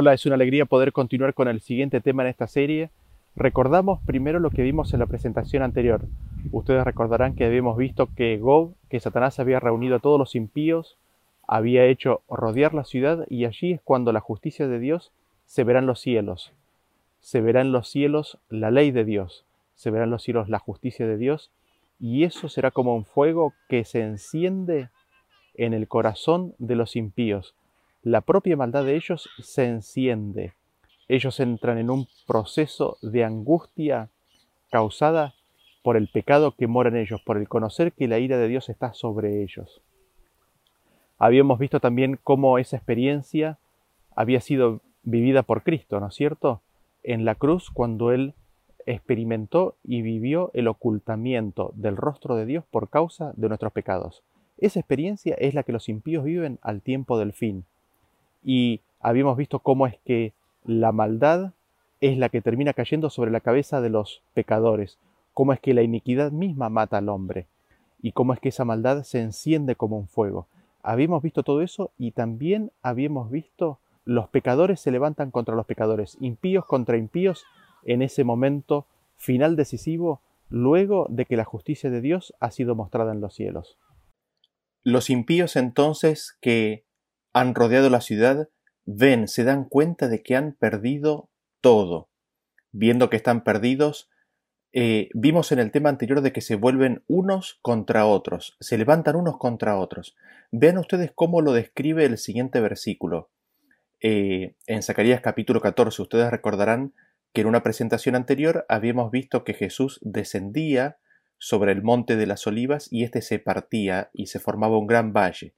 Hola, es una alegría poder continuar con el siguiente tema en esta serie. Recordamos primero lo que vimos en la presentación anterior. Ustedes recordarán que habíamos visto que Gob, que Satanás había reunido a todos los impíos, había hecho rodear la ciudad y allí es cuando la justicia de Dios se verá en los cielos. Se verá en los cielos la ley de Dios, se verá en los cielos la justicia de Dios y eso será como un fuego que se enciende en el corazón de los impíos la propia maldad de ellos se enciende. Ellos entran en un proceso de angustia causada por el pecado que mora en ellos, por el conocer que la ira de Dios está sobre ellos. Habíamos visto también cómo esa experiencia había sido vivida por Cristo, ¿no es cierto? En la cruz, cuando Él experimentó y vivió el ocultamiento del rostro de Dios por causa de nuestros pecados. Esa experiencia es la que los impíos viven al tiempo del fin y habíamos visto cómo es que la maldad es la que termina cayendo sobre la cabeza de los pecadores, cómo es que la iniquidad misma mata al hombre y cómo es que esa maldad se enciende como un fuego. Habíamos visto todo eso y también habíamos visto los pecadores se levantan contra los pecadores, impíos contra impíos en ese momento final decisivo luego de que la justicia de Dios ha sido mostrada en los cielos. Los impíos entonces que han rodeado la ciudad, ven, se dan cuenta de que han perdido todo. Viendo que están perdidos, eh, vimos en el tema anterior de que se vuelven unos contra otros, se levantan unos contra otros. Vean ustedes cómo lo describe el siguiente versículo. Eh, en Zacarías capítulo 14, ustedes recordarán que en una presentación anterior habíamos visto que Jesús descendía sobre el monte de las olivas y éste se partía y se formaba un gran valle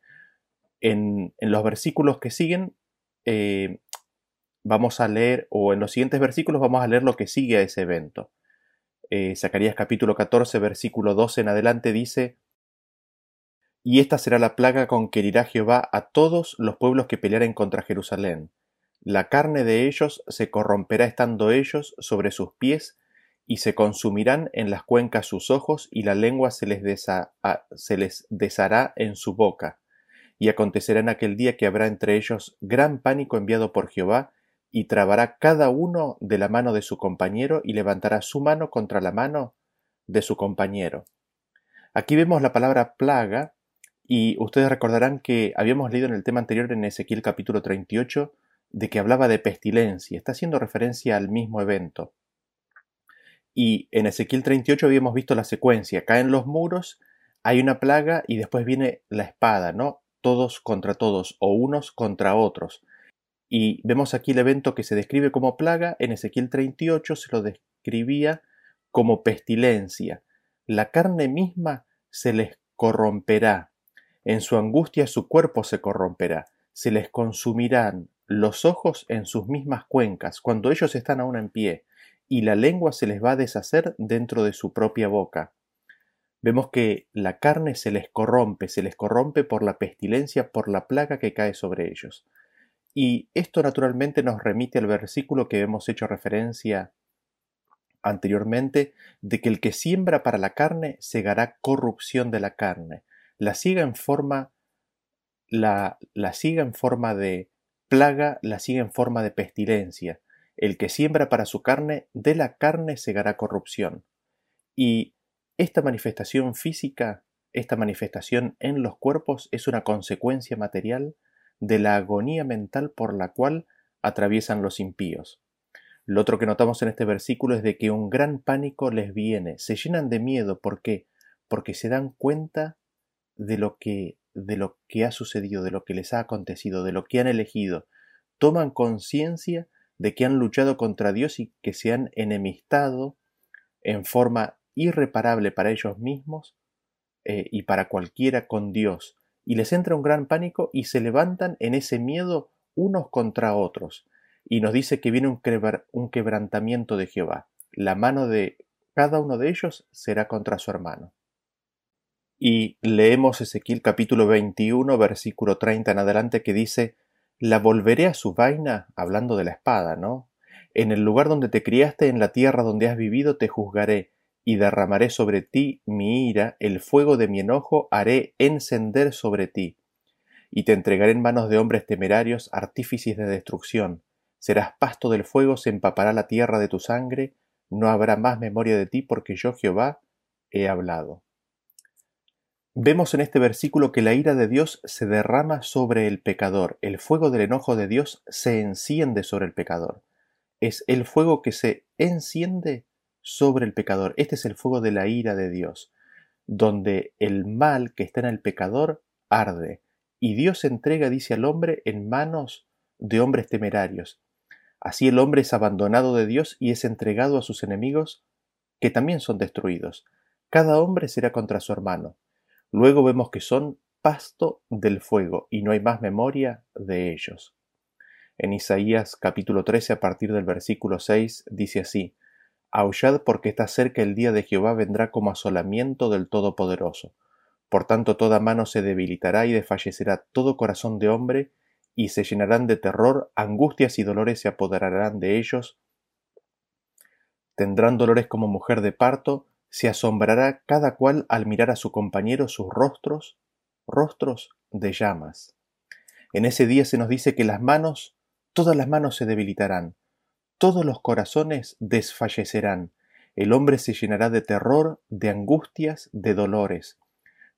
en, los versículos que siguen, eh, vamos a leer, o en los siguientes versículos vamos a leer lo que sigue a ese evento. Eh, Zacarías capítulo 14, versículo 12 en adelante dice, Y esta será la plaga con que herirá Jehová a todos los pueblos que pelearen contra Jerusalén. La carne de ellos se corromperá estando ellos sobre sus pies, y se consumirán en las cuencas sus ojos, y la lengua se les, se les deshará en su boca y acontecerá en aquel día que habrá entre ellos gran pánico enviado por Jehová, y trabará cada uno de la mano de su compañero y levantará su mano contra la mano de su compañero. Aquí vemos la palabra plaga, y ustedes recordarán que habíamos leído en el tema anterior en Ezequiel capítulo 38 de que hablaba de pestilencia, está haciendo referencia al mismo evento. Y en Ezequiel 38 habíamos visto la secuencia, caen los muros, hay una plaga y después viene la espada, ¿no? Todos contra todos o unos contra otros. Y vemos aquí el evento que se describe como plaga, en Ezequiel 38 se lo describía como pestilencia. La carne misma se les corromperá, en su angustia su cuerpo se corromperá, se les consumirán los ojos en sus mismas cuencas, cuando ellos están aún en pie, y la lengua se les va a deshacer dentro de su propia boca vemos que la carne se les corrompe, se les corrompe por la pestilencia, por la plaga que cae sobre ellos. Y esto naturalmente nos remite al versículo que hemos hecho referencia anteriormente, de que el que siembra para la carne segará corrupción de la carne. La siga en forma, la, la siga en forma de plaga, la siga en forma de pestilencia. El que siembra para su carne, de la carne segará corrupción. Y esta manifestación física, esta manifestación en los cuerpos es una consecuencia material de la agonía mental por la cual atraviesan los impíos. Lo otro que notamos en este versículo es de que un gran pánico les viene, se llenan de miedo, ¿por qué? Porque se dan cuenta de lo que de lo que ha sucedido, de lo que les ha acontecido, de lo que han elegido, toman conciencia de que han luchado contra Dios y que se han enemistado en forma irreparable para ellos mismos eh, y para cualquiera con Dios, y les entra un gran pánico y se levantan en ese miedo unos contra otros, y nos dice que viene un, quebrantamiento de Jehová. La mano de cada uno de ellos será contra su hermano. Y leemos Ezequiel capítulo 21, versículo 30 en adelante, que dice, La volveré a su vaina, hablando de la espada, ¿no? En el lugar donde te criaste, en la tierra donde has vivido, te juzgaré, y derramaré sobre ti mi ira, el fuego de mi enojo haré encender sobre ti, y te entregaré en manos de hombres temerarios, artífices de destrucción, serás pasto del fuego, se empapará la tierra de tu sangre, no habrá más memoria de ti, porque yo Jehová he hablado. Vemos en este versículo que la ira de Dios se derrama sobre el pecador, el fuego del enojo de Dios se enciende sobre el pecador. Es el fuego que se enciende sobre el pecador. Este es el fuego de la ira de Dios, donde el mal que está en el pecador arde, y Dios entrega, dice al hombre, en manos de hombres temerarios. Así el hombre es abandonado de Dios y es entregado a sus enemigos, que también son destruidos. Cada hombre será contra su hermano. Luego vemos que son pasto del fuego y no hay más memoria de ellos. En Isaías capítulo 13 a partir del versículo 6 dice así, Aullad porque está cerca el día de Jehová vendrá como asolamiento del Todopoderoso. Por tanto toda mano se debilitará y desfallecerá todo corazón de hombre, y se llenarán de terror, angustias y dolores se apoderarán de ellos. Tendrán dolores como mujer de parto, se asombrará cada cual al mirar a su compañero sus rostros, rostros de llamas. En ese día se nos dice que las manos, todas las manos se debilitarán, todos los corazones desfallecerán, el hombre se llenará de terror, de angustias, de dolores.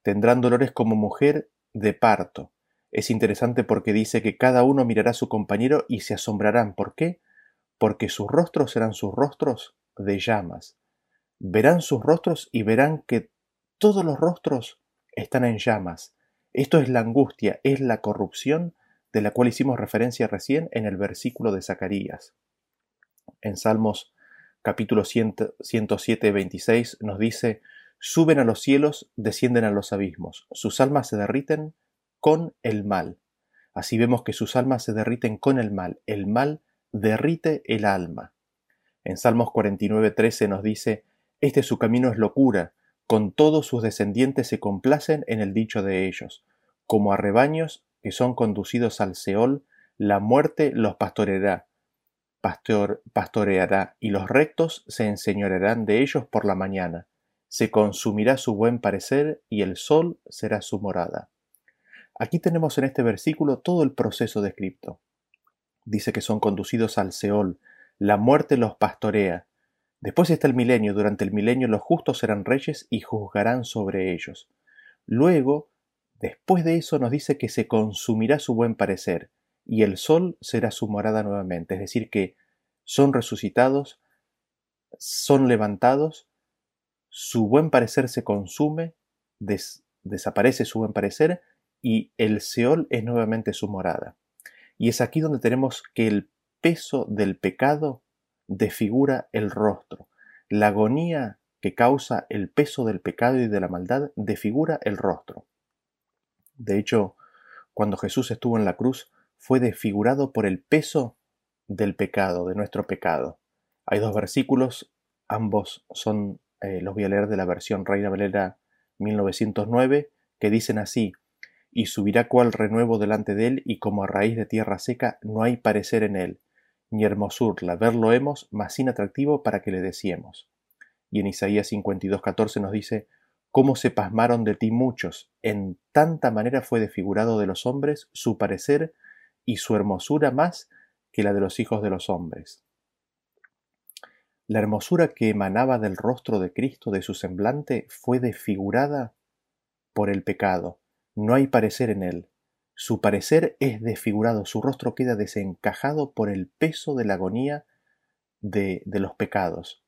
Tendrán dolores como mujer de parto. Es interesante porque dice que cada uno mirará a su compañero y se asombrarán. ¿Por qué? Porque sus rostros serán sus rostros de llamas. Verán sus rostros y verán que todos los rostros están en llamas. Esto es la angustia, es la corrupción de la cual hicimos referencia recién en el versículo de Zacarías en Salmos capítulo 107, 26 nos dice, suben a los cielos, descienden a los abismos, sus almas se derriten con el mal. Así vemos que sus almas se derriten con el mal, el mal derrite el alma. En Salmos 49, 13 nos dice, este su camino es locura, con todos sus descendientes se complacen en el dicho de ellos, como a rebaños que son conducidos al Seol, la muerte los pastoreará, pastor, pastoreará, y los rectos se enseñorearán de ellos por la mañana. Se consumirá su buen parecer, y el sol será su morada. Aquí tenemos en este versículo todo el proceso descrito. Dice que son conducidos al Seol, la muerte los pastorea. Después está el milenio, durante el milenio los justos serán reyes y juzgarán sobre ellos. Luego, después de eso nos dice que se consumirá su buen parecer, y el sol será su morada nuevamente, es decir, que son resucitados, son levantados, su buen parecer se consume, desaparece su buen parecer y el Seol es nuevamente su morada. Y es aquí donde tenemos que el peso del pecado desfigura el rostro. La agonía que causa el peso del pecado y de la maldad desfigura el rostro. De hecho, cuando Jesús estuvo en la cruz, fue desfigurado por el peso del pecado, de nuestro pecado. Hay dos versículos, ambos son, eh, los voy a leer de la versión Reina Valera 1909, que dicen así, y subirá cual renuevo delante de él, y como a raíz de tierra seca no hay parecer en él, ni hermosura, verlo hemos, mas sin atractivo para que le deseemos. Y en Isaías 52.14 nos dice, cómo se pasmaron de ti muchos, en tanta manera fue desfigurado de los hombres su parecer y su hermosura más que la de los hijos de los hombres. La hermosura que emanaba del rostro de Cristo, de su semblante, fue desfigurada por el pecado. No hay parecer en él. Su parecer es desfigurado, su rostro queda desencajado por el peso de la agonía de, de los pecados.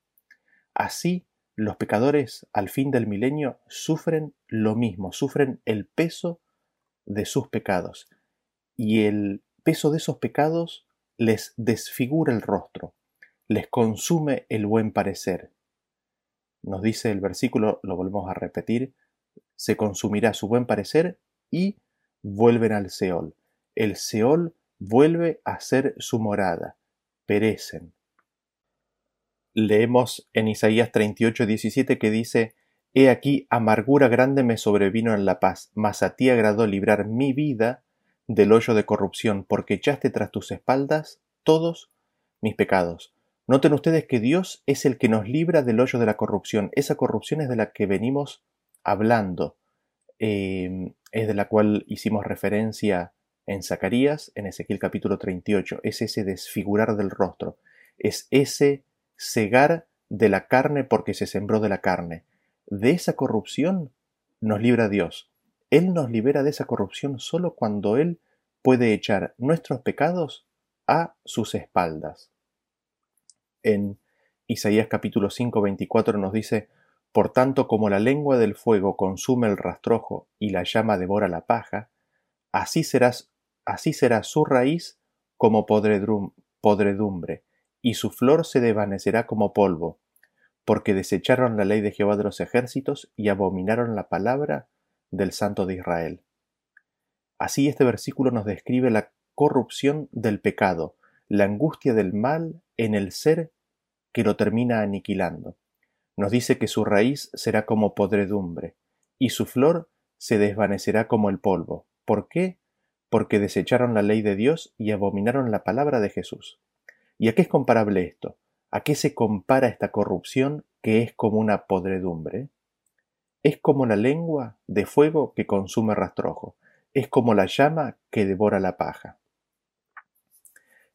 Así, los pecadores al fin del milenio sufren lo mismo, sufren el peso de sus pecados y el peso de esos pecados les desfigura el rostro, les consume el buen parecer. Nos dice el versículo, lo volvemos a repetir, se consumirá su buen parecer y vuelven al Seol. El Seol vuelve a ser su morada, perecen. Leemos en Isaías 38, 17 que dice, He aquí amargura grande me sobrevino en la paz, mas a ti agradó librar mi vida del hoyo de corrupción, porque echaste tras tus espaldas todos mis pecados. Noten ustedes que Dios es el que nos libra del hoyo de la corrupción. Esa corrupción es de la que venimos hablando, em, es de la cual hicimos referencia en Zacarías, en Ezequiel capítulo 38, es ese desfigurar del rostro, es ese cegar de la carne porque se sembró de la carne. De esa corrupción nos libra Dios. Él nos libera de esa corrupción solo cuando Él puede echar nuestros pecados a sus espaldas. En Isaías capítulo 5, 24 nos dice, Por tanto como la lengua del fuego consume el rastrojo y la llama devora la paja, así, serás, así será su raíz como podredumbre, y su flor se desvanecerá como polvo, porque desecharon la ley de Jehová de los ejércitos y abominaron la palabra del Santo de Israel. Así este versículo nos describe la corrupción del pecado, la angustia del mal en el ser que lo termina aniquilando. Nos dice que su raíz será como podredumbre, y su flor se desvanecerá como el polvo. ¿Por qué? Porque desecharon la ley de Dios y abominaron la palabra de Jesús. ¿Y a qué es comparable esto? ¿A qué se compara esta corrupción que es como una podredumbre? Es como la lengua de fuego que consume rastrojo, es como la llama que devora la paja.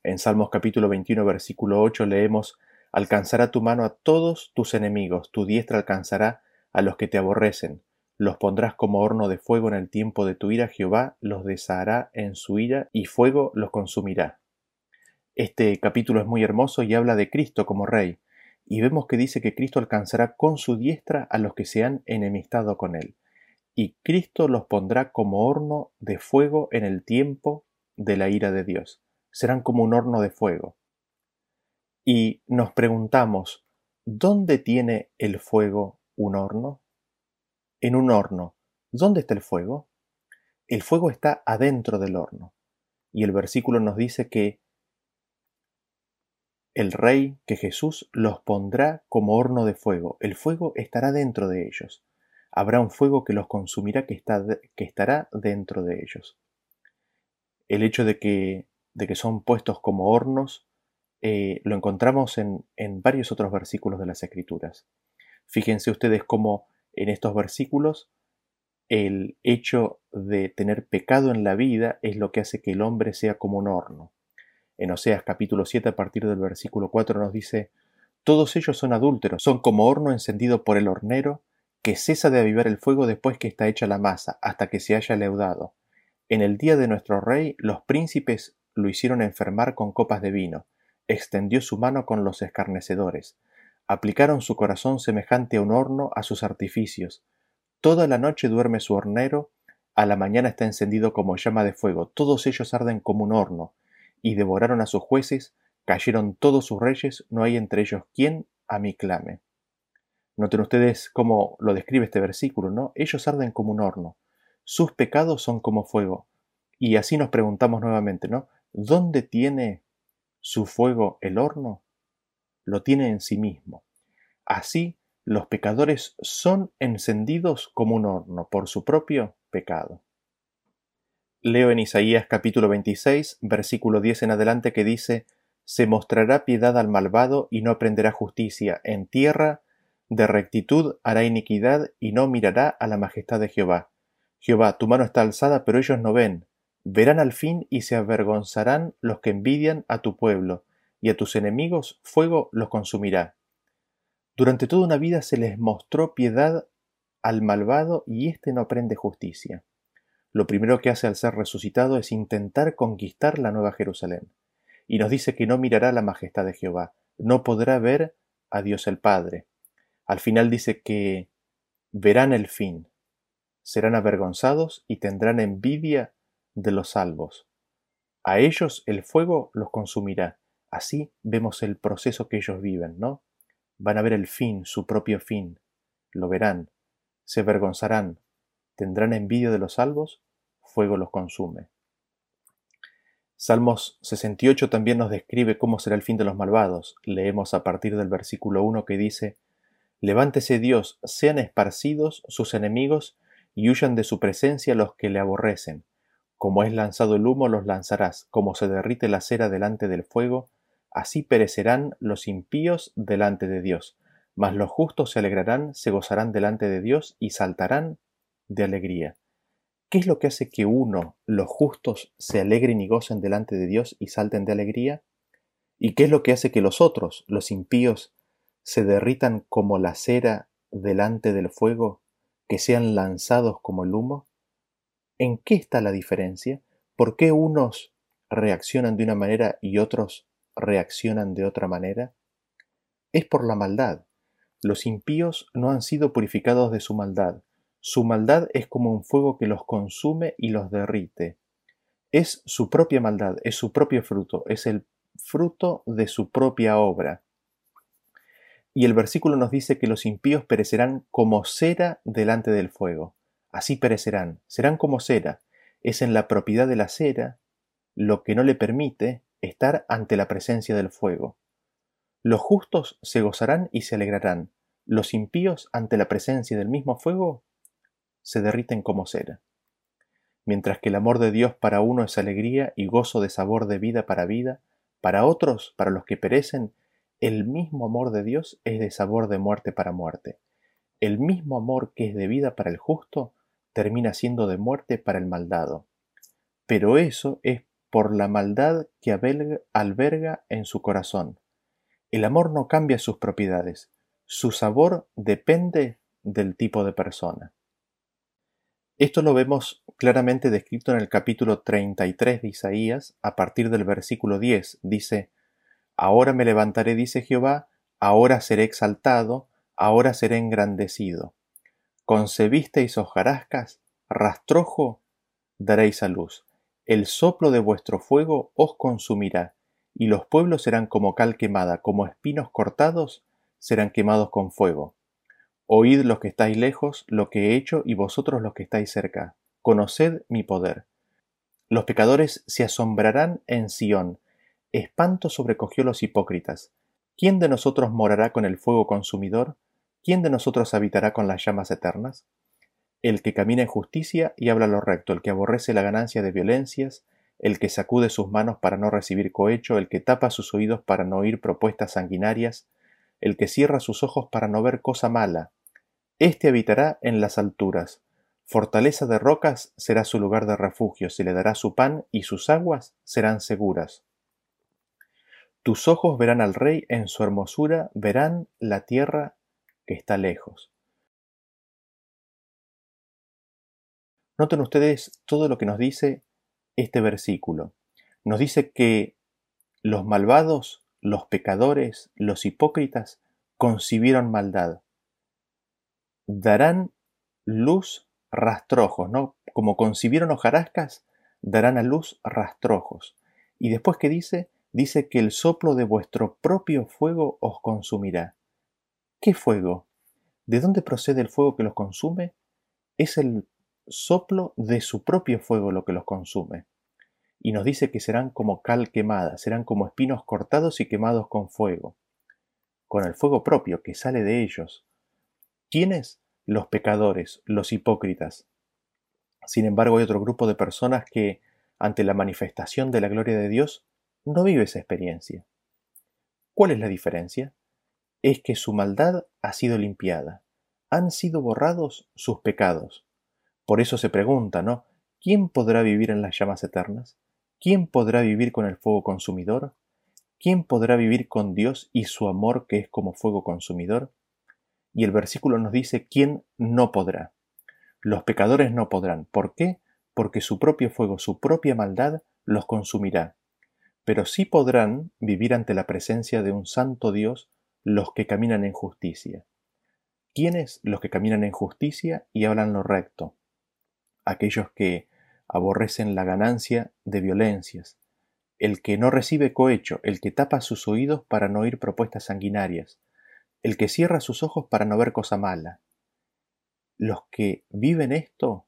En Salmos capítulo 21 versículo 8 leemos Alcanzará tu mano a todos tus enemigos, tu diestra alcanzará a los que te aborrecen. Los pondrás como horno de fuego en el tiempo de tu ira, Jehová los deshará en su ira y fuego los consumirá. Este capítulo es muy hermoso y habla de Cristo como Rey, y vemos que dice que Cristo alcanzará con su diestra a los que se han enemistado con él, y Cristo los pondrá como horno de fuego en el tiempo de la ira de Dios. Serán como un horno de fuego y nos preguntamos, ¿dónde tiene el fuego un horno? En un horno, ¿dónde está el fuego? El fuego está adentro del horno. Y el versículo nos dice que el rey, que Jesús, los pondrá como horno de fuego. El fuego estará dentro de ellos. Habrá un fuego que los consumirá que, estará dentro de ellos. El hecho de que, de que son puestos como hornos eh, lo encontramos en, en varios otros versículos de las Escrituras. Fíjense ustedes cómo en estos versículos el hecho de tener pecado en la vida es lo que hace que el hombre sea como un horno. En Oseas capítulo 7 a partir del versículo 4 nos dice, Todos ellos son adúlteros, son como horno encendido por el hornero, que cesa de avivar el fuego después que está hecha la masa, hasta que se haya leudado. En el día de nuestro rey los príncipes lo hicieron enfermar con copas de vino, extendió su mano con los escarnecedores. Aplicaron su corazón semejante a un horno a sus artificios. Toda la noche duerme su hornero, a la mañana está encendido como llama de fuego, todos ellos arden como un horno, y devoraron a sus jueces, cayeron todos sus reyes, no hay entre ellos quien a mí clame. Noten ustedes cómo lo describe este versículo, ¿no? Ellos arden como un horno, sus pecados son como fuego. Y así nos preguntamos nuevamente, ¿no? ¿Dónde tiene su fuego el horno, lo tiene en sí mismo. Así los pecadores son encendidos como un horno por su propio pecado. Leo en Isaías capítulo 26, versículo 10 en adelante que dice, Se mostrará piedad al malvado y no aprenderá justicia en tierra, de rectitud hará iniquidad y no mirará a la majestad de Jehová. Jehová, tu mano está alzada, pero ellos no ven, Verán al fin y se avergonzarán los que envidian a tu pueblo, y a tus enemigos fuego los consumirá. Durante toda una vida se les mostró piedad al malvado y éste no aprende justicia. Lo primero que hace al ser resucitado es intentar conquistar la nueva Jerusalén. Y nos dice que no mirará la majestad de Jehová, no podrá ver a Dios el Padre. Al final dice que verán el fin, serán avergonzados y tendrán envidia de los salvos. A ellos el fuego los consumirá. Así vemos el proceso que ellos viven, ¿no? Van a ver el fin, su propio fin. Lo verán, se avergonzarán, tendrán envidia de los salvos, fuego los consume. Salmos 68 también nos describe cómo será el fin de los malvados. Leemos a partir del versículo 1 que dice, Levántese Dios, sean esparcidos sus enemigos y huyan de su presencia los que le aborrecen. Como es lanzado el humo los lanzarás, como se derrite la cera delante del fuego, así perecerán los impíos delante de Dios. Mas los justos se alegrarán, se gozarán delante de Dios y saltarán de alegría. ¿Qué es lo que hace que uno, los justos, se alegren y gocen delante de Dios y salten de alegría? ¿Y qué es lo que hace que los otros, los impíos, se derritan como la cera delante del fuego, que sean lanzados como el humo? ¿En qué está la diferencia? ¿Por qué unos reaccionan de una manera y otros reaccionan de otra manera? Es por la maldad. Los impíos no han sido purificados de su maldad, su maldad es como un fuego que los consume y los derrite. Es su propia maldad, es su propio fruto, es el fruto de su propia obra. Y el versículo nos dice que los impíos perecerán como cera delante del fuego. Así perecerán, serán como cera. Es en la propiedad de la cera lo que no le permite estar ante la presencia del fuego. Los justos se gozarán y se alegrarán. Los impíos ante la presencia del mismo fuego se derriten como cera. Mientras que el amor de Dios para uno es alegría y gozo de sabor de vida para vida, para otros, para los que perecen, el mismo amor de Dios es de sabor de muerte para muerte. El mismo amor que es de vida para el justo termina siendo de muerte para el maldado. Pero eso es por la maldad que alberga en su corazón. El amor no cambia sus propiedades, su sabor depende del tipo de persona. Esto lo vemos claramente descrito en el capítulo 33 de Isaías, a partir del versículo 10. Dice, Ahora me levantaré, dice Jehová, ahora seré exaltado, ahora seré engrandecido. Concebisteis hojarascas, rastrojo daréis a luz. El soplo de vuestro fuego os consumirá, y los pueblos serán como cal quemada, como espinos cortados serán quemados con fuego. Oíd los que estáis lejos lo que he hecho y vosotros los que estáis cerca. Conoced mi poder. Los pecadores se asombrarán en Sión. Espanto sobrecogió los hipócritas. ¿Quién de nosotros morará con el fuego consumidor? ¿Quién de nosotros habitará con las llamas eternas? El que camina en justicia y habla lo recto, el que aborrece la ganancia de violencias, el que sacude sus manos para no recibir cohecho, el que tapa sus oídos para no oír propuestas sanguinarias, el que cierra sus ojos para no ver cosa mala, Este habitará en las alturas, fortaleza de rocas será su lugar de refugio, se le dará su pan y sus aguas serán seguras. Tus ojos verán al rey en su hermosura, verán la tierra que está lejos. Noten ustedes todo lo que nos dice este versículo. Nos dice que los malvados, los pecadores, los hipócritas concibieron maldad darán luz rastrojos, ¿no? Como concibieron hojarascas, darán a luz rastrojos. Y después que dice, dice que el soplo de vuestro propio fuego os consumirá. ¿Qué fuego? ¿De dónde procede el fuego que los consume? Es el soplo de su propio fuego lo que los consume. Y nos dice que serán como cal quemada, serán como espinos cortados y quemados con fuego, con el fuego propio que sale de ellos, ¿Quiénes? Los pecadores, los hipócritas. Sin embargo, hay otro grupo de personas que, ante la manifestación de la gloria de Dios, no vive esa experiencia. ¿Cuál es la diferencia? Es que su maldad ha sido limpiada, han sido borrados sus pecados. Por eso se pregunta, ¿no? ¿Quién podrá vivir en las llamas eternas? ¿Quién podrá vivir con el fuego consumidor? ¿Quién podrá vivir con Dios y su amor que es como fuego consumidor? Y el versículo nos dice quién no podrá. Los pecadores no podrán. ¿Por qué? Porque su propio fuego, su propia maldad los consumirá. Pero sí podrán vivir ante la presencia de un santo Dios los que caminan en justicia. ¿Quiénes? Los que caminan en justicia y hablan lo recto. Aquellos que aborrecen la ganancia de violencias, el que no recibe cohecho, el que tapa sus oídos para no oír propuestas sanguinarias, el que cierra sus ojos para no ver cosa mala. Los que viven esto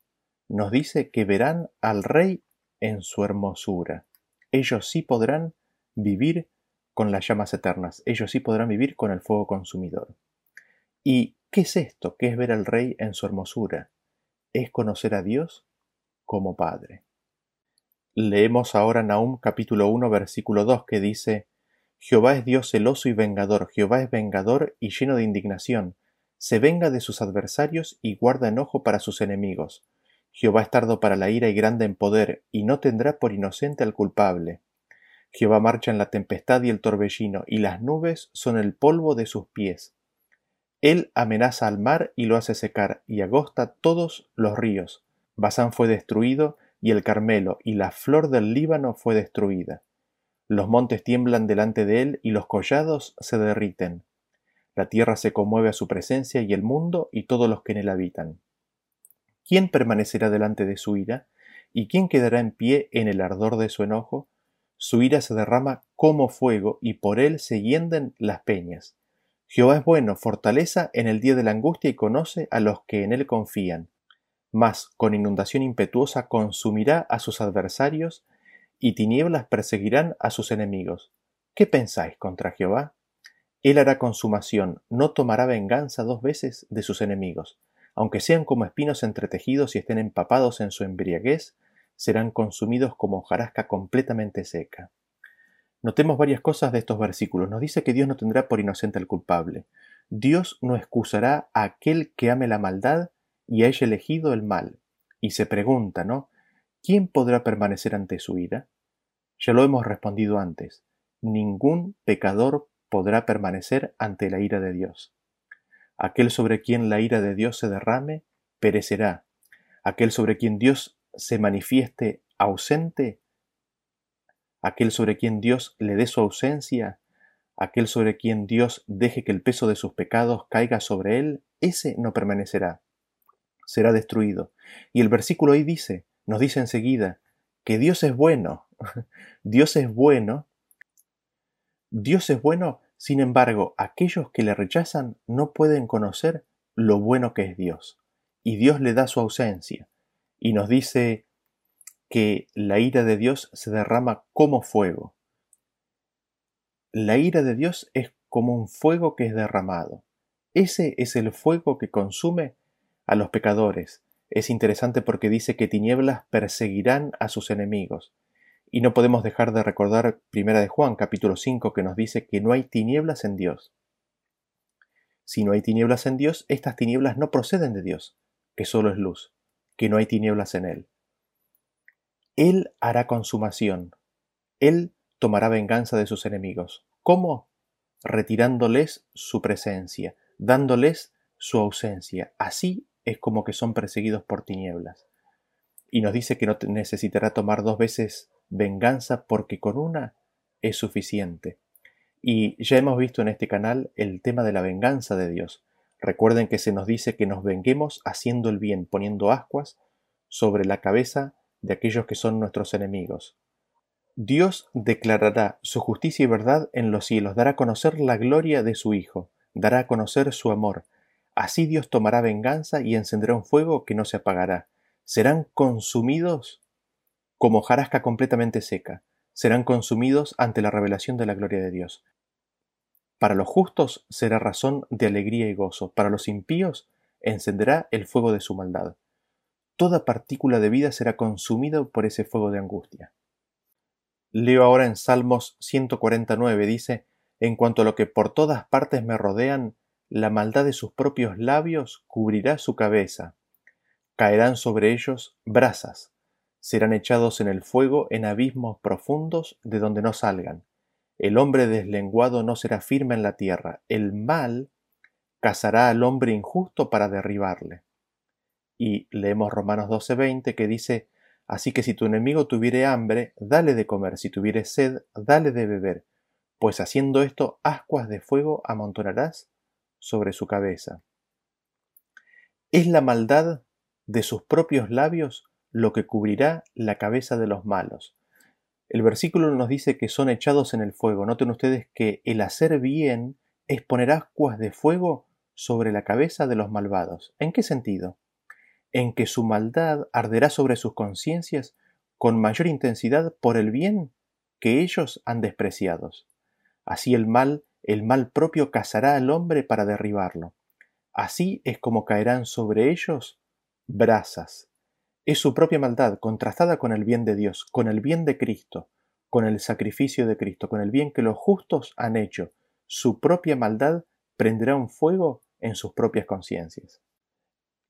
nos dice que verán al Rey en su hermosura. Ellos sí podrán vivir con las llamas eternas, ellos sí podrán vivir con el fuego consumidor. ¿Y qué es esto? ¿Qué es ver al Rey en su hermosura? Es conocer a Dios como Padre. Leemos ahora Nahum capítulo 1 versículo 2 que dice, Jehová es Dios celoso y vengador, Jehová es vengador y lleno de indignación, se venga de sus adversarios y guarda enojo para sus enemigos. Jehová es tardo para la ira y grande en poder, y no tendrá por inocente al culpable. Jehová marcha en la tempestad y el torbellino, y las nubes son el polvo de sus pies. Él amenaza al mar y lo hace secar, y agosta todos los ríos. Basán fue destruido, y el Carmelo, y la flor del Líbano fue destruida. Los montes tiemblan delante de él, y los collados se derriten. La tierra se conmueve a su presencia, y el mundo y todos los que en él habitan. ¿Quién permanecerá delante de su ira? ¿Y quién quedará en pie en el ardor de su enojo? Su ira se derrama como fuego, y por él se hienden las peñas. Jehová es bueno, fortaleza en el día de la angustia y conoce a los que en él confían. Mas con inundación impetuosa consumirá a sus adversarios, y tinieblas perseguirán a sus enemigos. ¿Qué pensáis contra Jehová? Él hará consumación, no tomará venganza dos veces de sus enemigos aunque sean como espinos entretejidos y estén empapados en su embriaguez, serán consumidos como hojarasca completamente seca. Notemos varias cosas de estos versículos. Nos dice que Dios no tendrá por inocente al culpable. Dios no excusará a aquel que ame la maldad y haya elegido el mal. Y se pregunta, ¿no? ¿Quién podrá permanecer ante su ira? Ya lo hemos respondido antes. Ningún pecador podrá permanecer ante la ira de Dios. Aquel sobre quien la ira de Dios se derrame, perecerá. Aquel sobre quien Dios se manifieste ausente, aquel sobre quien Dios le dé su ausencia, aquel sobre quien Dios deje que el peso de sus pecados caiga sobre él, ese no permanecerá, será destruido. Y el versículo ahí dice, nos dice enseguida, que Dios es bueno, Dios es bueno, Dios es bueno sin embargo, aquellos que le rechazan no pueden conocer lo bueno que es Dios, y Dios le da su ausencia, y nos dice que la ira de Dios se derrama como fuego. La ira de Dios es como un fuego que es derramado. Ese es el fuego que consume a los pecadores. Es interesante porque dice que tinieblas perseguirán a sus enemigos. Y no podemos dejar de recordar Primera de Juan, capítulo 5, que nos dice que no hay tinieblas en Dios. Si no hay tinieblas en Dios, estas tinieblas no proceden de Dios, que solo es luz, que no hay tinieblas en Él. Él hará consumación, Él tomará venganza de sus enemigos. ¿Cómo? Retirándoles su presencia, dándoles su ausencia. Así es como que son perseguidos por tinieblas. Y nos dice que no necesitará tomar dos veces venganza porque con una es suficiente. Y ya hemos visto en este canal el tema de la venganza de Dios. Recuerden que se nos dice que nos venguemos haciendo el bien, poniendo ascuas sobre la cabeza de aquellos que son nuestros enemigos. Dios declarará su justicia y verdad en los cielos, dará a conocer la gloria de su Hijo, dará a conocer su amor. Así Dios tomará venganza y encenderá un fuego que no se apagará. Serán consumidos como hojarasca completamente seca, serán consumidos ante la revelación de la gloria de Dios. Para los justos será razón de alegría y gozo, para los impíos encenderá el fuego de su maldad. Toda partícula de vida será consumida por ese fuego de angustia. Leo ahora en Salmos 149, dice, En cuanto a lo que por todas partes me rodean, la maldad de sus propios labios cubrirá su cabeza. Caerán sobre ellos brasas, serán echados en el fuego en abismos profundos de donde no salgan. El hombre deslenguado no será firme en la tierra. El mal cazará al hombre injusto para derribarle. Y leemos Romanos 12:20 que dice, Así que si tu enemigo tuviere hambre, dale de comer, si tuviere sed, dale de beber, pues haciendo esto ascuas de fuego amontonarás sobre su cabeza. ¿Es la maldad de sus propios labios lo que cubrirá la cabeza de los malos. El versículo nos dice que son echados en el fuego. Noten ustedes que el hacer bien es poner ascuas de fuego sobre la cabeza de los malvados. ¿En qué sentido? En que su maldad arderá sobre sus conciencias con mayor intensidad por el bien que ellos han despreciado. Así el mal, el mal propio cazará al hombre para derribarlo. Así es como caerán sobre ellos brasas, es su propia maldad contrastada con el bien de Dios, con el bien de Cristo, con el sacrificio de Cristo, con el bien que los justos han hecho. Su propia maldad prenderá un fuego en sus propias conciencias.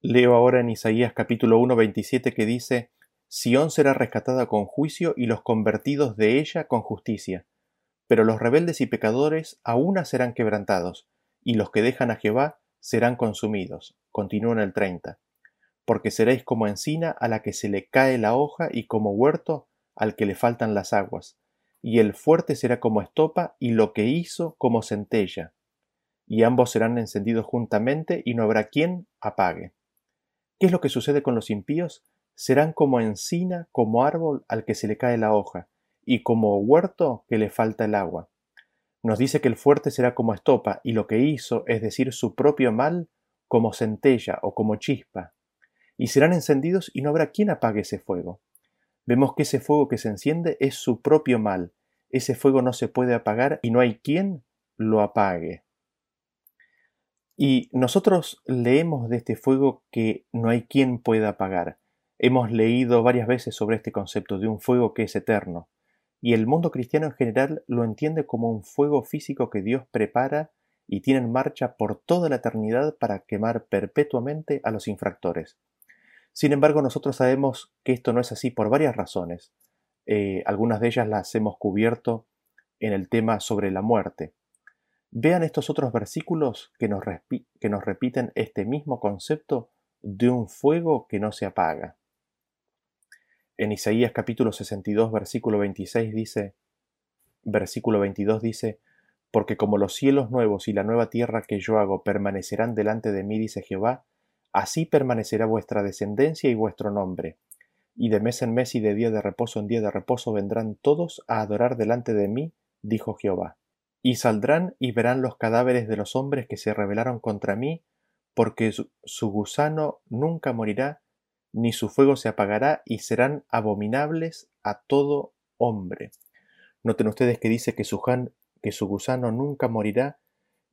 Leo ahora en Isaías capítulo 1, 27 que dice, Sión será rescatada con juicio y los convertidos de ella con justicia. Pero los rebeldes y pecadores aún serán quebrantados, y los que dejan a Jehová serán consumidos. Continúa en el 30. Porque seréis como encina a la que se le cae la hoja y como huerto al que le faltan las aguas. Y el fuerte será como estopa y lo que hizo como centella. Y ambos serán encendidos juntamente y no habrá quien apague. ¿Qué es lo que sucede con los impíos? Serán como encina, como árbol al que se le cae la hoja, y como huerto que le falta el agua. Nos dice que el fuerte será como estopa, y lo que hizo, es decir, su propio mal, como centella o como chispa. Y serán encendidos y no habrá quien apague ese fuego. Vemos que ese fuego que se enciende es su propio mal. Ese fuego no se puede apagar y no hay quien lo apague. Y nosotros leemos de este fuego que no hay quien pueda apagar. Hemos leído varias veces sobre este concepto de un fuego que es eterno, y el mundo cristiano en general lo entiende como un fuego físico que Dios prepara y tiene en marcha por toda la eternidad para quemar perpetuamente a los infractores. Sin embargo, nosotros sabemos que esto no es así por varias razones. Eh, algunas de ellas las hemos cubierto en el tema sobre la muerte. Vean estos otros versículos que nos, que nos repiten este mismo concepto de un fuego que no se apaga. En Isaías capítulo 62 versículo 26 dice, versículo 22 dice, porque como los cielos nuevos y la nueva tierra que yo hago permanecerán delante de mí, dice Jehová, así permanecerá vuestra descendencia y vuestro nombre. Y de mes en mes y de día de reposo en día de reposo vendrán todos a adorar delante de mí, dijo Jehová. Y saldrán y verán los cadáveres de los hombres que se rebelaron contra mí, porque su, gusano nunca morirá, ni su fuego se apagará, y serán abominables a todo hombre. Noten ustedes que dice que su, gusano nunca morirá,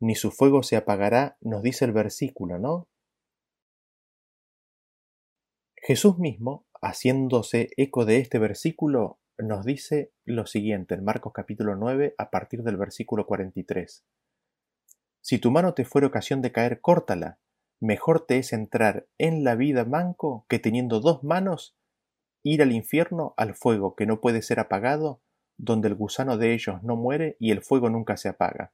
ni su fuego se apagará, nos dice el versículo, ¿no? Jesús mismo, haciéndose eco de este versículo, nos dice lo siguiente en Marcos capítulo 9 a partir del versículo 43. Si tu mano te fuera ocasión de caer, córtala. Mejor te es entrar en la vida manco que teniendo dos manos ir al infierno, al fuego que no puede ser apagado, donde el gusano de ellos no muere y el fuego nunca se apaga.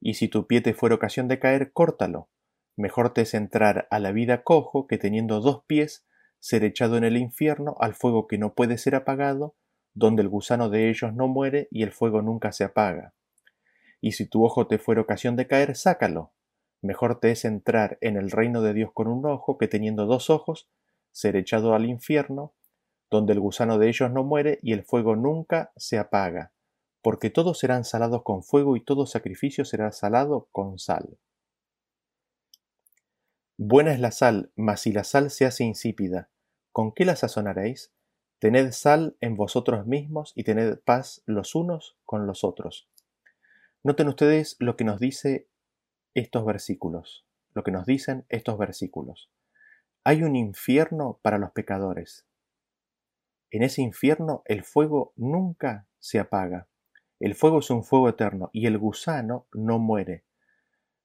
Y si tu pie te fuera ocasión de caer, córtalo. Mejor te es entrar a la vida cojo que teniendo dos pies ser echado en el infierno al fuego que no puede ser apagado, donde el gusano de ellos no muere y el fuego nunca se apaga. Y si tu ojo te fuera ocasión de caer, sácalo. Mejor te es entrar en el reino de Dios con un ojo que teniendo dos ojos, ser echado al infierno, donde el gusano de ellos no muere y el fuego nunca se apaga, porque todos serán salados con fuego y todo sacrificio será salado con sal. Buena es la sal, mas si la sal se hace insípida, ¿con qué la sazonaréis? Tened sal en vosotros mismos y tened paz los unos con los otros. Noten ustedes lo que nos dice estos versículos, lo que nos dicen estos versículos. Hay un infierno para los pecadores. En ese infierno el fuego nunca se apaga. El fuego es un fuego eterno y el gusano no muere.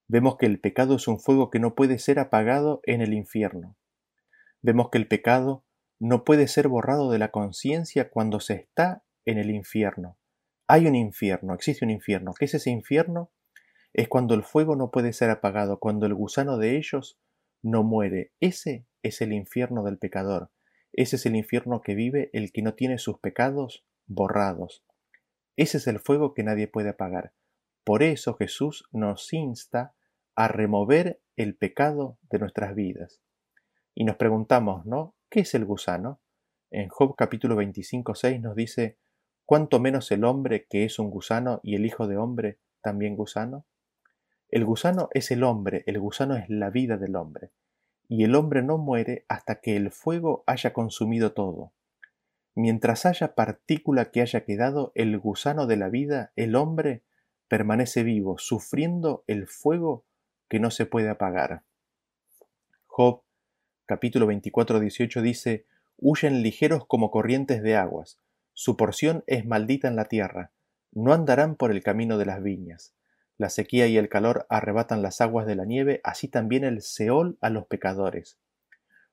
Vemos que el pecado es un fuego que no puede ser apagado en el infierno. Vemos que el pecado no puede ser borrado de la conciencia cuando se está en el infierno. Hay un infierno, existe un infierno. ¿Qué es ese infierno? Es cuando el fuego no puede ser apagado, cuando el gusano de ellos no muere. Ese es el infierno del pecador. Ese es el infierno que vive el que no tiene sus pecados borrados. Ese es el fuego que nadie puede apagar. Por eso Jesús nos insta a remover el pecado de nuestras vidas. Y nos preguntamos, ¿no? ¿Qué es el gusano? En Job capítulo 25, 6 nos dice, ¿cuánto menos el hombre que es un gusano y el hijo de hombre también gusano? El gusano es el hombre, el gusano es la vida del hombre, y el hombre no muere hasta que el fuego haya consumido todo. Mientras haya partícula que haya quedado, el gusano de la vida, el hombre, permanece vivo, sufriendo el fuego que no se puede apagar. Job capítulo 24, 18 dice, Huyen ligeros como corrientes de aguas, su porción es maldita en la tierra, no andarán por el camino de las viñas. La sequía y el calor arrebatan las aguas de la nieve, así también el Seol a los pecadores.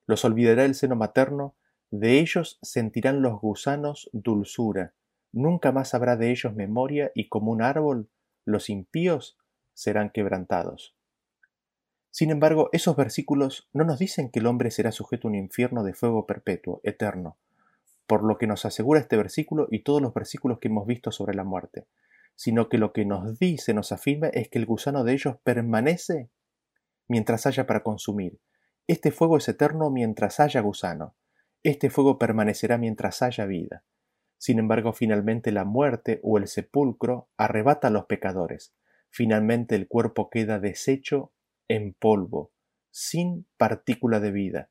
los olvidará el seno materno, de ellos sentirán los gusanos dulzura, nunca más habrá de ellos memoria y como un árbol, los impíos serán quebrantados. Sin embargo, esos versículos no nos dicen que el hombre será sujeto a un infierno de fuego perpetuo, eterno, por lo que nos asegura este versículo y todos los versículos que hemos visto sobre la muerte, sino que lo que nos dice, nos afirma, es que el gusano de ellos permanece mientras haya para consumir. Este fuego es eterno mientras haya gusano. Este fuego permanecerá mientras haya vida. Sin embargo, finalmente la muerte o el sepulcro arrebata a los pecadores. Finalmente el cuerpo queda deshecho en polvo, sin partícula de vida.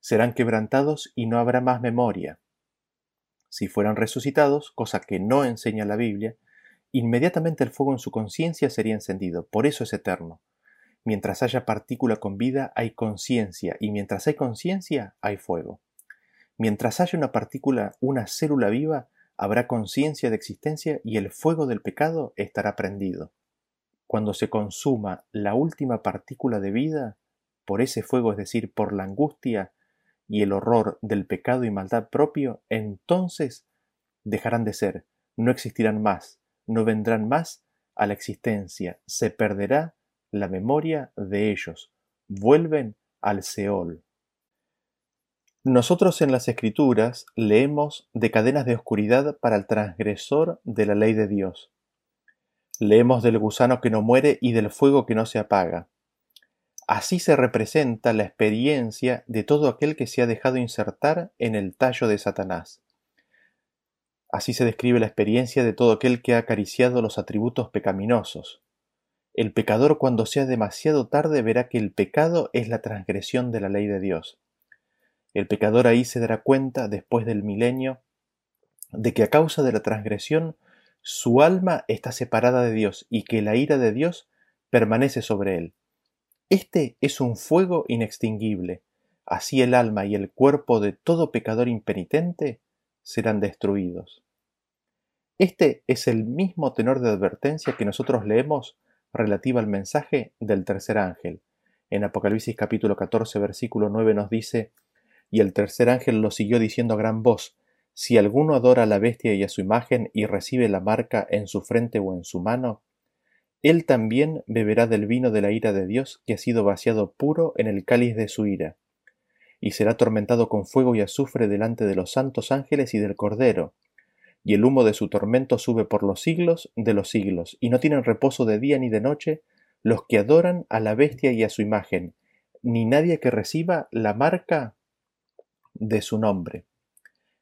Serán quebrantados y no habrá más memoria. Si fueran resucitados, cosa que no enseña la Biblia, inmediatamente el fuego en su conciencia sería encendido, por eso es eterno. Mientras haya partícula con vida hay conciencia, y mientras hay conciencia hay fuego. Mientras haya una partícula, una célula viva, habrá conciencia de existencia y el fuego del pecado estará prendido. Cuando se consuma la última partícula de vida, por ese fuego, es decir, por la angustia y el horror del pecado y maldad propio, entonces dejarán de ser, no existirán más, no vendrán más a la existencia, se perderá la memoria de ellos, vuelven al Seol. Nosotros en las Escrituras leemos de cadenas de oscuridad para el transgresor de la ley de Dios. Leemos del gusano que no muere y del fuego que no se apaga. Así se representa la experiencia de todo aquel que se ha dejado insertar en el tallo de Satanás. Así se describe la experiencia de todo aquel que ha acariciado los atributos pecaminosos. El pecador cuando sea demasiado tarde verá que el pecado es la transgresión de la ley de Dios. El pecador ahí se dará cuenta, después del milenio, de que a causa de la transgresión su alma está separada de Dios y que la ira de Dios permanece sobre él. Este es un fuego inextinguible. Así el alma y el cuerpo de todo pecador impenitente serán destruidos. Este es el mismo tenor de advertencia que nosotros leemos relativa al mensaje del tercer ángel. En Apocalipsis capítulo 14 versículo 9 nos dice, y el tercer ángel lo siguió diciendo a gran voz, Si alguno adora a la bestia y a su imagen y recibe la marca en su frente o en su mano, él también beberá del vino de la ira de Dios que ha sido vaciado puro en el cáliz de su ira, y será atormentado con fuego y azufre delante de los santos ángeles y del Cordero, y el humo de su tormento sube por los siglos de los siglos, y no tienen reposo de día ni de noche los que adoran a la bestia y a su imagen, ni nadie que reciba la marca de su nombre.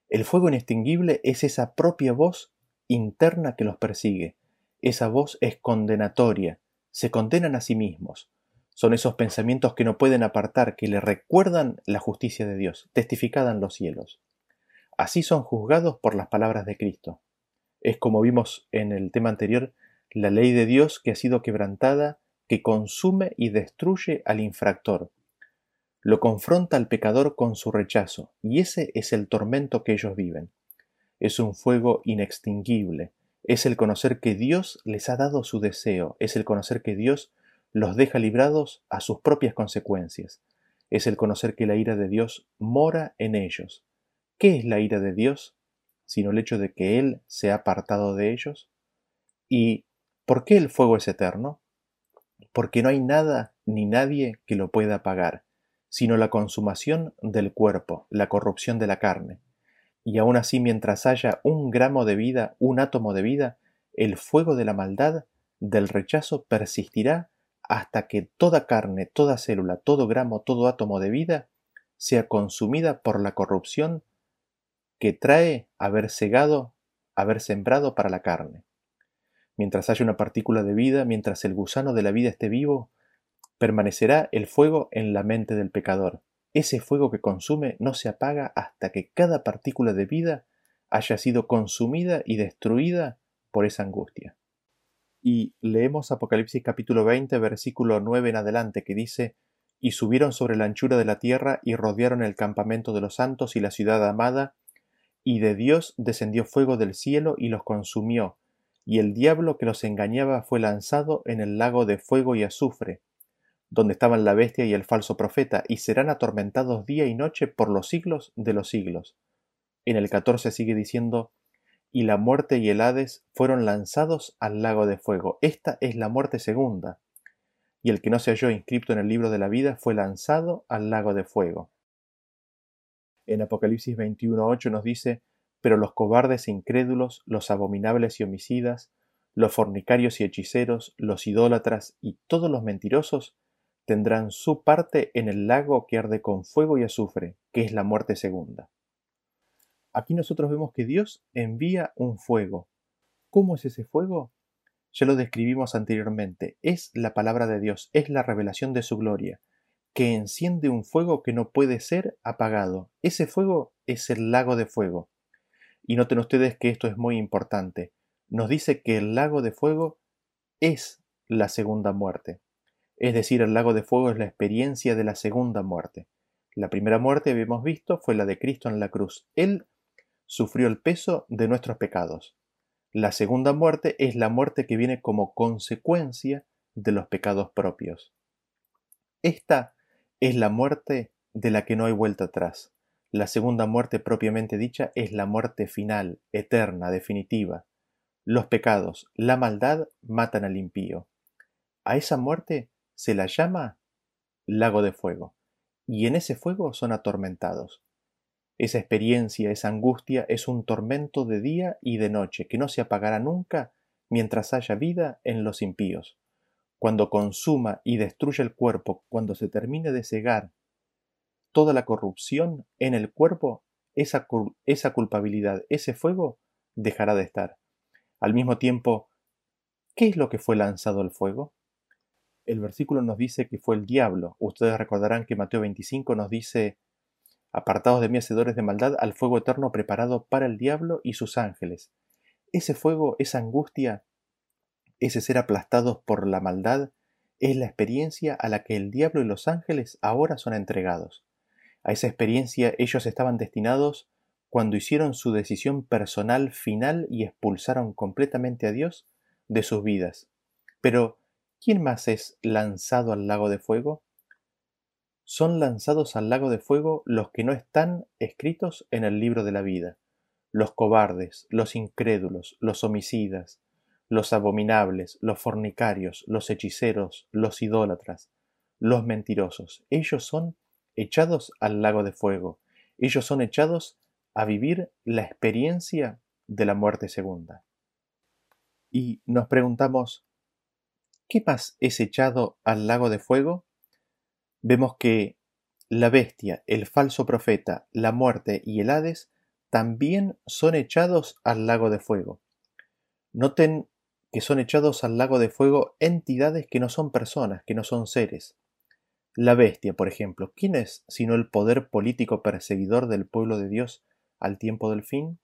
El fuego inextinguible es esa propia voz interna que los persigue. Esa voz es condenatoria, se condenan a sí mismos. Son esos pensamientos que no pueden apartar, que le recuerdan la justicia de Dios, testificada en los cielos. Así son juzgados por las palabras de Cristo. Es como vimos en el tema anterior, la ley de Dios que ha sido quebrantada, que consume y destruye al infractor, lo confronta al pecador con su rechazo, y ese es el tormento que ellos viven. Es un fuego inextinguible, es el conocer que Dios les ha dado su deseo, es el conocer que Dios los deja librados a sus propias consecuencias, es el conocer que la ira de Dios mora en ellos. ¿Qué es la ira de Dios? sino el hecho de que Él se ha apartado de ellos. ¿Y por qué el fuego es eterno? Porque no hay nada ni nadie que lo pueda apagar sino la consumación del cuerpo, la corrupción de la carne. Y aun así mientras haya un gramo de vida, un átomo de vida, el fuego de la maldad, del rechazo, persistirá hasta que toda carne, toda célula, todo gramo, todo átomo de vida sea consumida por la corrupción que trae haber cegado, haber sembrado para la carne. Mientras haya una partícula de vida, mientras el gusano de la vida esté vivo, permanecerá el fuego en la mente del pecador. Ese fuego que consume no se apaga hasta que cada partícula de vida haya sido consumida y destruida por esa angustia. Y leemos Apocalipsis capítulo 20, versículo 9 en adelante, que dice, Y subieron sobre la anchura de la tierra y rodearon el campamento de los santos y la ciudad amada, y de Dios descendió fuego del cielo y los consumió, y el diablo que los engañaba fue lanzado en el lago de fuego y azufre, donde estaban la bestia y el falso profeta, y serán atormentados día y noche por los siglos de los siglos. En el 14 sigue diciendo, y la muerte y el Hades fueron lanzados al lago de fuego. Esta es la muerte segunda. Y el que no se halló inscrito en el libro de la vida fue lanzado al lago de fuego. En Apocalipsis 21.8 nos dice, pero los cobardes e incrédulos, los abominables y homicidas, los fornicarios y hechiceros, los idólatras y todos los mentirosos tendrán su parte en el lago que arde con fuego y azufre, que es la muerte segunda. Aquí nosotros vemos que Dios envía un fuego. ¿Cómo es ese fuego? Ya lo describimos anteriormente. Es la palabra de Dios, es la revelación de su gloria, que enciende un fuego que no puede ser apagado. Ese fuego es el lago de fuego. Y noten ustedes que esto es muy importante. Nos dice que el lago de fuego es la segunda muerte. Es decir, el lago de fuego es la experiencia de la segunda muerte. La primera muerte, habíamos visto, fue la de Cristo en la cruz. Él sufrió el peso de nuestros pecados. La segunda muerte es la muerte que viene como consecuencia de los pecados propios. Esta es la muerte de la que no hay vuelta atrás. La segunda muerte propiamente dicha es la muerte final, eterna, definitiva. Los pecados, la maldad matan al impío. A esa muerte se la llama lago de fuego, y en ese fuego son atormentados. Esa experiencia, esa angustia es un tormento de día y de noche que no se apagará nunca mientras haya vida en los impíos. Cuando consuma y destruya el cuerpo, cuando se termine de cegar toda la corrupción en el cuerpo, esa, esa culpabilidad, ese fuego dejará de estar. Al mismo tiempo, ¿qué es lo que fue lanzado al fuego? El versículo nos dice que fue el diablo. Ustedes recordarán que Mateo 25 nos dice apartados de mí hacedores de maldad, al fuego eterno preparado para el diablo y sus ángeles. Ese fuego, esa angustia, ese ser aplastados por la maldad, es la experiencia a la que el diablo y los ángeles ahora son entregados. A esa experiencia ellos estaban destinados cuando hicieron su decisión personal final y expulsaron completamente a Dios de sus vidas. Pero, ¿quién más es lanzado al lago de fuego? son lanzados al lago de fuego los que no están escritos en el libro de la vida, los cobardes, los incrédulos, los homicidas, los abominables, los fornicarios, los hechiceros, los idólatras, los mentirosos. Ellos son echados al lago de fuego, ellos son echados a vivir la experiencia de la muerte segunda. Y nos preguntamos, ¿qué más es echado al lago de fuego? vemos que la bestia, el falso profeta, la muerte y el Hades también son echados al lago de fuego. Noten que son echados al lago de fuego entidades que no son personas, que no son seres. La bestia, por ejemplo, ¿quién es sino el poder político perseguidor del pueblo de Dios al tiempo del fin?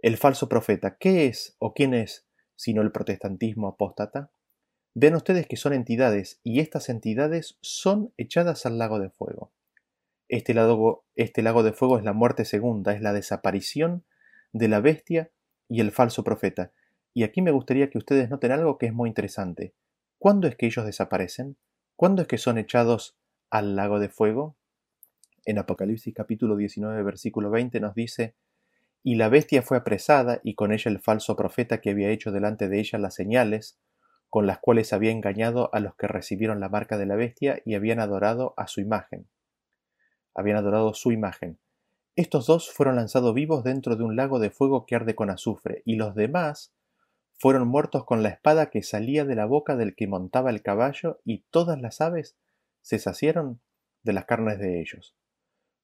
El falso profeta, ¿qué es o quién es sino el protestantismo apóstata? Ven ustedes que son entidades y estas entidades son echadas al lago de fuego. Este lago, este lago de fuego es la muerte segunda, es la desaparición de la bestia y el falso profeta. Y aquí me gustaría que ustedes noten algo que es muy interesante. ¿Cuándo es que ellos desaparecen? ¿Cuándo es que son echados al lago de fuego? En Apocalipsis capítulo 19 versículo 20 nos dice, Y la bestia fue apresada y con ella el falso profeta que había hecho delante de ella las señales, con las cuales había engañado a los que recibieron la marca de la bestia y habían adorado a su imagen. Habían adorado su imagen. Estos dos fueron lanzados vivos dentro de un lago de fuego que arde con azufre, y los demás fueron muertos con la espada que salía de la boca del que montaba el caballo, y todas las aves se saciaron de las carnes de ellos.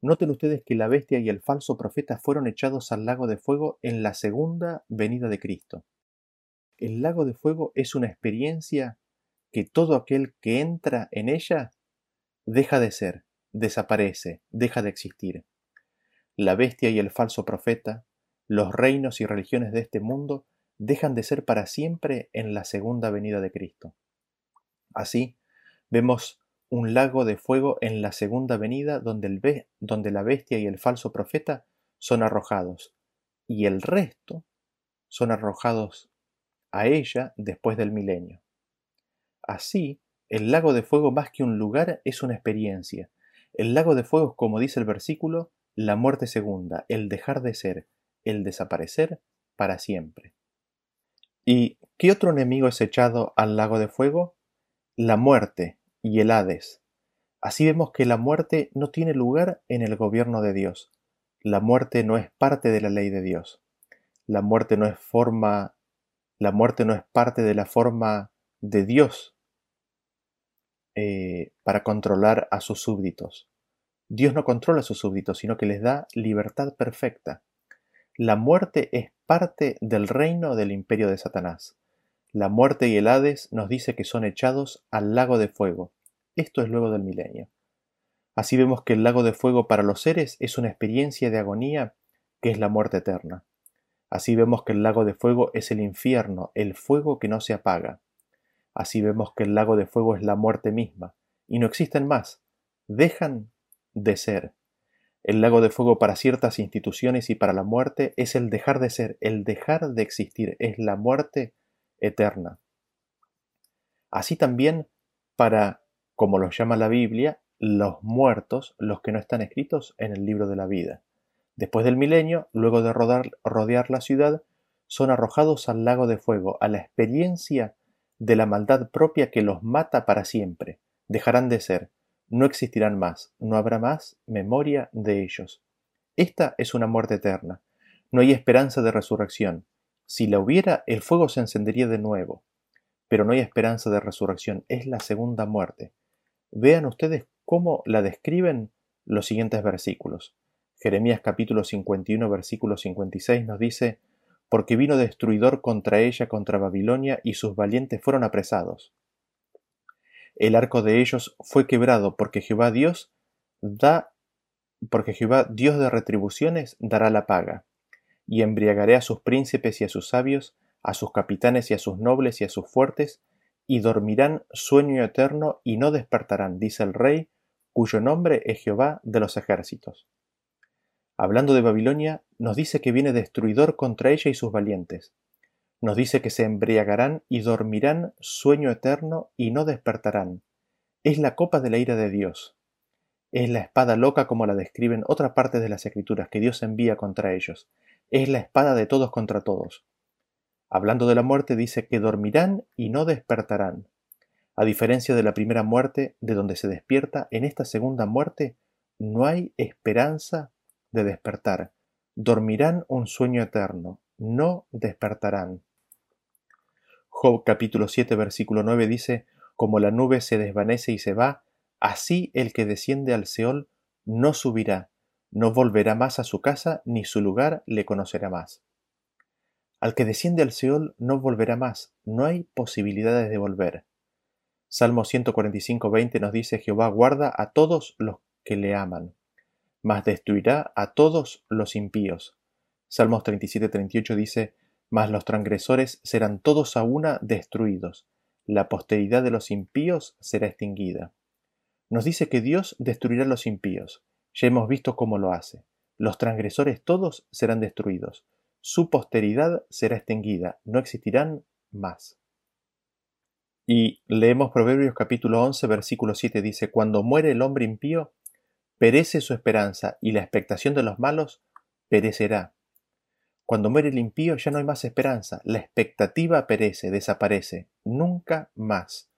Noten ustedes que la bestia y el falso profeta fueron echados al lago de fuego en la segunda venida de Cristo. El lago de fuego es una experiencia que todo aquel que entra en ella deja de ser, desaparece, deja de existir. La bestia y el falso profeta, los reinos y religiones de este mundo dejan de ser para siempre en la segunda venida de Cristo. Así, vemos un lago de fuego en la segunda venida donde, el donde la bestia y el falso profeta son arrojados, y el resto son arrojados a ella después del milenio. Así el lago de fuego más que un lugar es una experiencia. El lago de fuego como dice el versículo, la muerte segunda, el dejar de ser, el desaparecer para siempre. ¿Y qué otro enemigo es echado al lago de fuego? La muerte y el Hades. Así vemos que la muerte no tiene lugar en el gobierno de Dios. La muerte no es parte de la ley de Dios. La muerte no es forma, la muerte no es parte de la forma de Dios eh, para controlar a sus súbditos. Dios no controla a sus súbditos, sino que les da libertad perfecta. La muerte es parte del reino del imperio de Satanás. La muerte y el Hades nos dice que son echados al lago de fuego. Esto es luego del milenio. Así vemos que el lago de fuego para los seres es una experiencia de agonía que es la muerte eterna. Así vemos que el lago de fuego es el infierno, el fuego que no se apaga. Así vemos que el lago de fuego es la muerte misma, y no existen más, dejan de ser. El lago de fuego para ciertas instituciones y para la muerte es el dejar de ser, el dejar de existir, es la muerte eterna. Así también para como los llama la Biblia, los muertos, los que no están escritos en el libro de la vida. Después del milenio, luego de rodear la ciudad, son arrojados al lago de fuego, a la experiencia de la maldad propia que los mata para siempre. Dejarán de ser, no existirán más, no habrá más memoria de ellos. Esta es una muerte eterna. No hay esperanza de resurrección. Si la hubiera, el fuego se encendería de nuevo. Pero no hay esperanza de resurrección. Es la segunda muerte. Vean ustedes cómo la describen los siguientes versículos. Jeremías capítulo 51 versículo 56 nos dice, porque vino destruidor contra ella, contra Babilonia, y sus valientes fueron apresados. El arco de ellos fue quebrado, porque Jehová Dios da, porque Jehová Dios de retribuciones dará la paga, y embriagaré a sus príncipes y a sus sabios, a sus capitanes y a sus nobles y a sus fuertes, y dormirán sueño eterno y no despertarán, dice el rey, cuyo nombre es Jehová de los ejércitos. Hablando de Babilonia, nos dice que viene destruidor contra ella y sus valientes. Nos dice que se embriagarán y dormirán sueño eterno y no despertarán. Es la copa de la ira de Dios. Es la espada loca como la describen otras partes de las escrituras que Dios envía contra ellos. Es la espada de todos contra todos. Hablando de la muerte, dice que dormirán y no despertarán. A diferencia de la primera muerte, de donde se despierta, en esta segunda muerte no hay esperanza de despertar. Dormirán un sueño eterno, no despertarán. Job capítulo 7 versículo 9 dice, Como la nube se desvanece y se va, así el que desciende al Seol no subirá, no volverá más a su casa, ni su lugar le conocerá más. Al que desciende al Seol no volverá más, no hay posibilidades de volver. Salmo 145.20 nos dice Jehová guarda a todos los que le aman, mas destruirá a todos los impíos. Salmos 37.38 dice mas los transgresores serán todos a una destruidos, la posteridad de los impíos será extinguida. Nos dice que Dios destruirá a los impíos. Ya hemos visto cómo lo hace. Los transgresores todos serán destruidos su posteridad será extinguida, no existirán más. Y leemos Proverbios capítulo 11, versículo 7, dice, Cuando muere el hombre impío, perece su esperanza, y la expectación de los malos perecerá. Cuando muere el impío ya no hay más esperanza, la expectativa perece, desaparece, nunca más.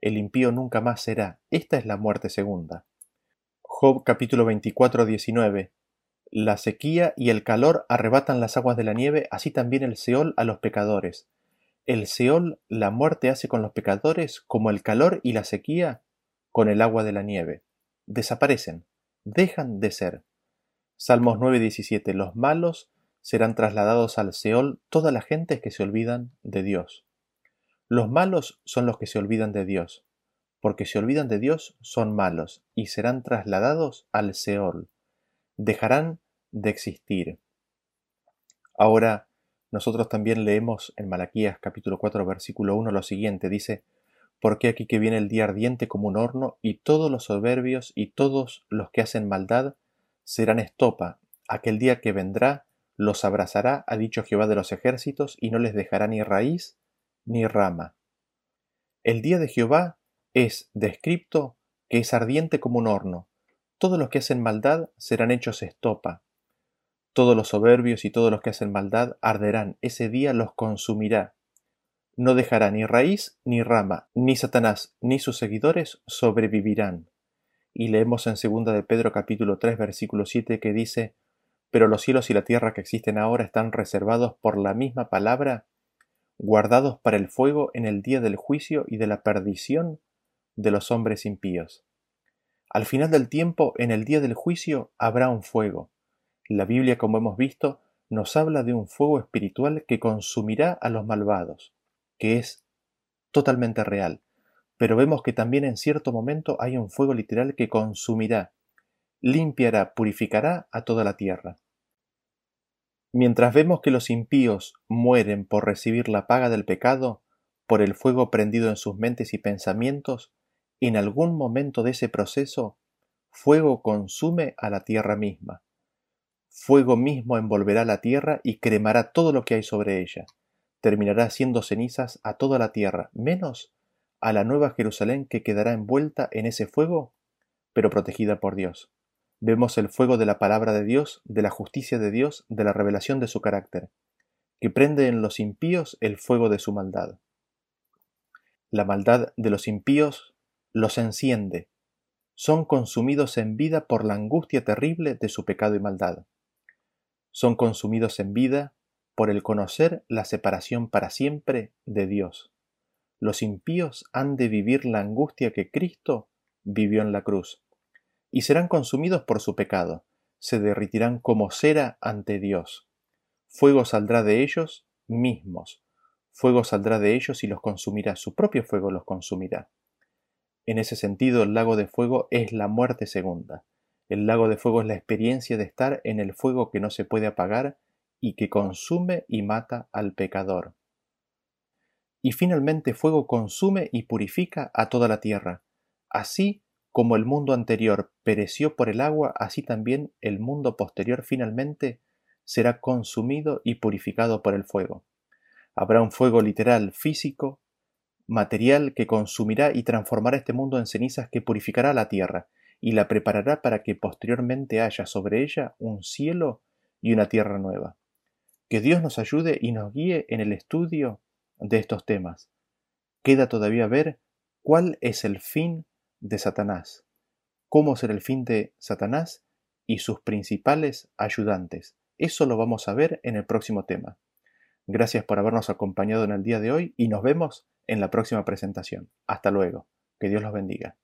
El impío nunca más será. Esta es la muerte segunda. Job capítulo 24, 19. La sequía y el calor arrebatan las aguas de la nieve, así también el Seol a los pecadores. El Seol, la muerte hace con los pecadores como el calor y la sequía con el agua de la nieve. Desaparecen, dejan de ser. Salmos 9:17 Los malos serán trasladados al Seol todas las gentes que se olvidan de Dios. Los malos son los que se olvidan de Dios, porque se olvidan de Dios son malos y serán trasladados al Seol. Dejarán de existir. Ahora, nosotros también leemos en Malaquías capítulo 4 versículo 1 lo siguiente, dice, porque aquí que viene el día ardiente como un horno, y todos los soberbios y todos los que hacen maldad serán estopa, aquel día que vendrá los abrazará, ha dicho Jehová de los ejércitos, y no les dejará ni raíz ni rama. El día de Jehová es descripto que es ardiente como un horno. Todos los que hacen maldad serán hechos estopa. Todos los soberbios y todos los que hacen maldad arderán. Ese día los consumirá. No dejará ni raíz ni rama, ni Satanás ni sus seguidores sobrevivirán. Y leemos en 2 de Pedro capítulo 3 versículo 7 que dice, Pero los cielos y la tierra que existen ahora están reservados por la misma palabra, guardados para el fuego en el día del juicio y de la perdición de los hombres impíos. Al final del tiempo, en el día del juicio, habrá un fuego. La Biblia, como hemos visto, nos habla de un fuego espiritual que consumirá a los malvados, que es totalmente real. Pero vemos que también en cierto momento hay un fuego literal que consumirá, limpiará, purificará a toda la tierra. Mientras vemos que los impíos mueren por recibir la paga del pecado, por el fuego prendido en sus mentes y pensamientos, en algún momento de ese proceso, fuego consume a la tierra misma. Fuego mismo envolverá la tierra y cremará todo lo que hay sobre ella. Terminará siendo cenizas a toda la tierra, menos a la nueva Jerusalén que quedará envuelta en ese fuego, pero protegida por Dios. Vemos el fuego de la palabra de Dios, de la justicia de Dios, de la revelación de su carácter, que prende en los impíos el fuego de su maldad. La maldad de los impíos los enciende, son consumidos en vida por la angustia terrible de su pecado y maldad. Son consumidos en vida por el conocer la separación para siempre de Dios. Los impíos han de vivir la angustia que Cristo vivió en la cruz, y serán consumidos por su pecado, se derritirán como cera ante Dios. Fuego saldrá de ellos mismos, fuego saldrá de ellos y los consumirá, su propio fuego los consumirá. En ese sentido, el lago de fuego es la muerte segunda. El lago de fuego es la experiencia de estar en el fuego que no se puede apagar y que consume y mata al pecador. Y finalmente fuego consume y purifica a toda la tierra. Así como el mundo anterior pereció por el agua, así también el mundo posterior finalmente será consumido y purificado por el fuego. Habrá un fuego literal, físico, material que consumirá y transformará este mundo en cenizas que purificará la tierra y la preparará para que posteriormente haya sobre ella un cielo y una tierra nueva. Que Dios nos ayude y nos guíe en el estudio de estos temas. Queda todavía ver cuál es el fin de Satanás, cómo será el fin de Satanás y sus principales ayudantes. Eso lo vamos a ver en el próximo tema. Gracias por habernos acompañado en el día de hoy y nos vemos en la próxima presentación. Hasta luego. Que Dios los bendiga.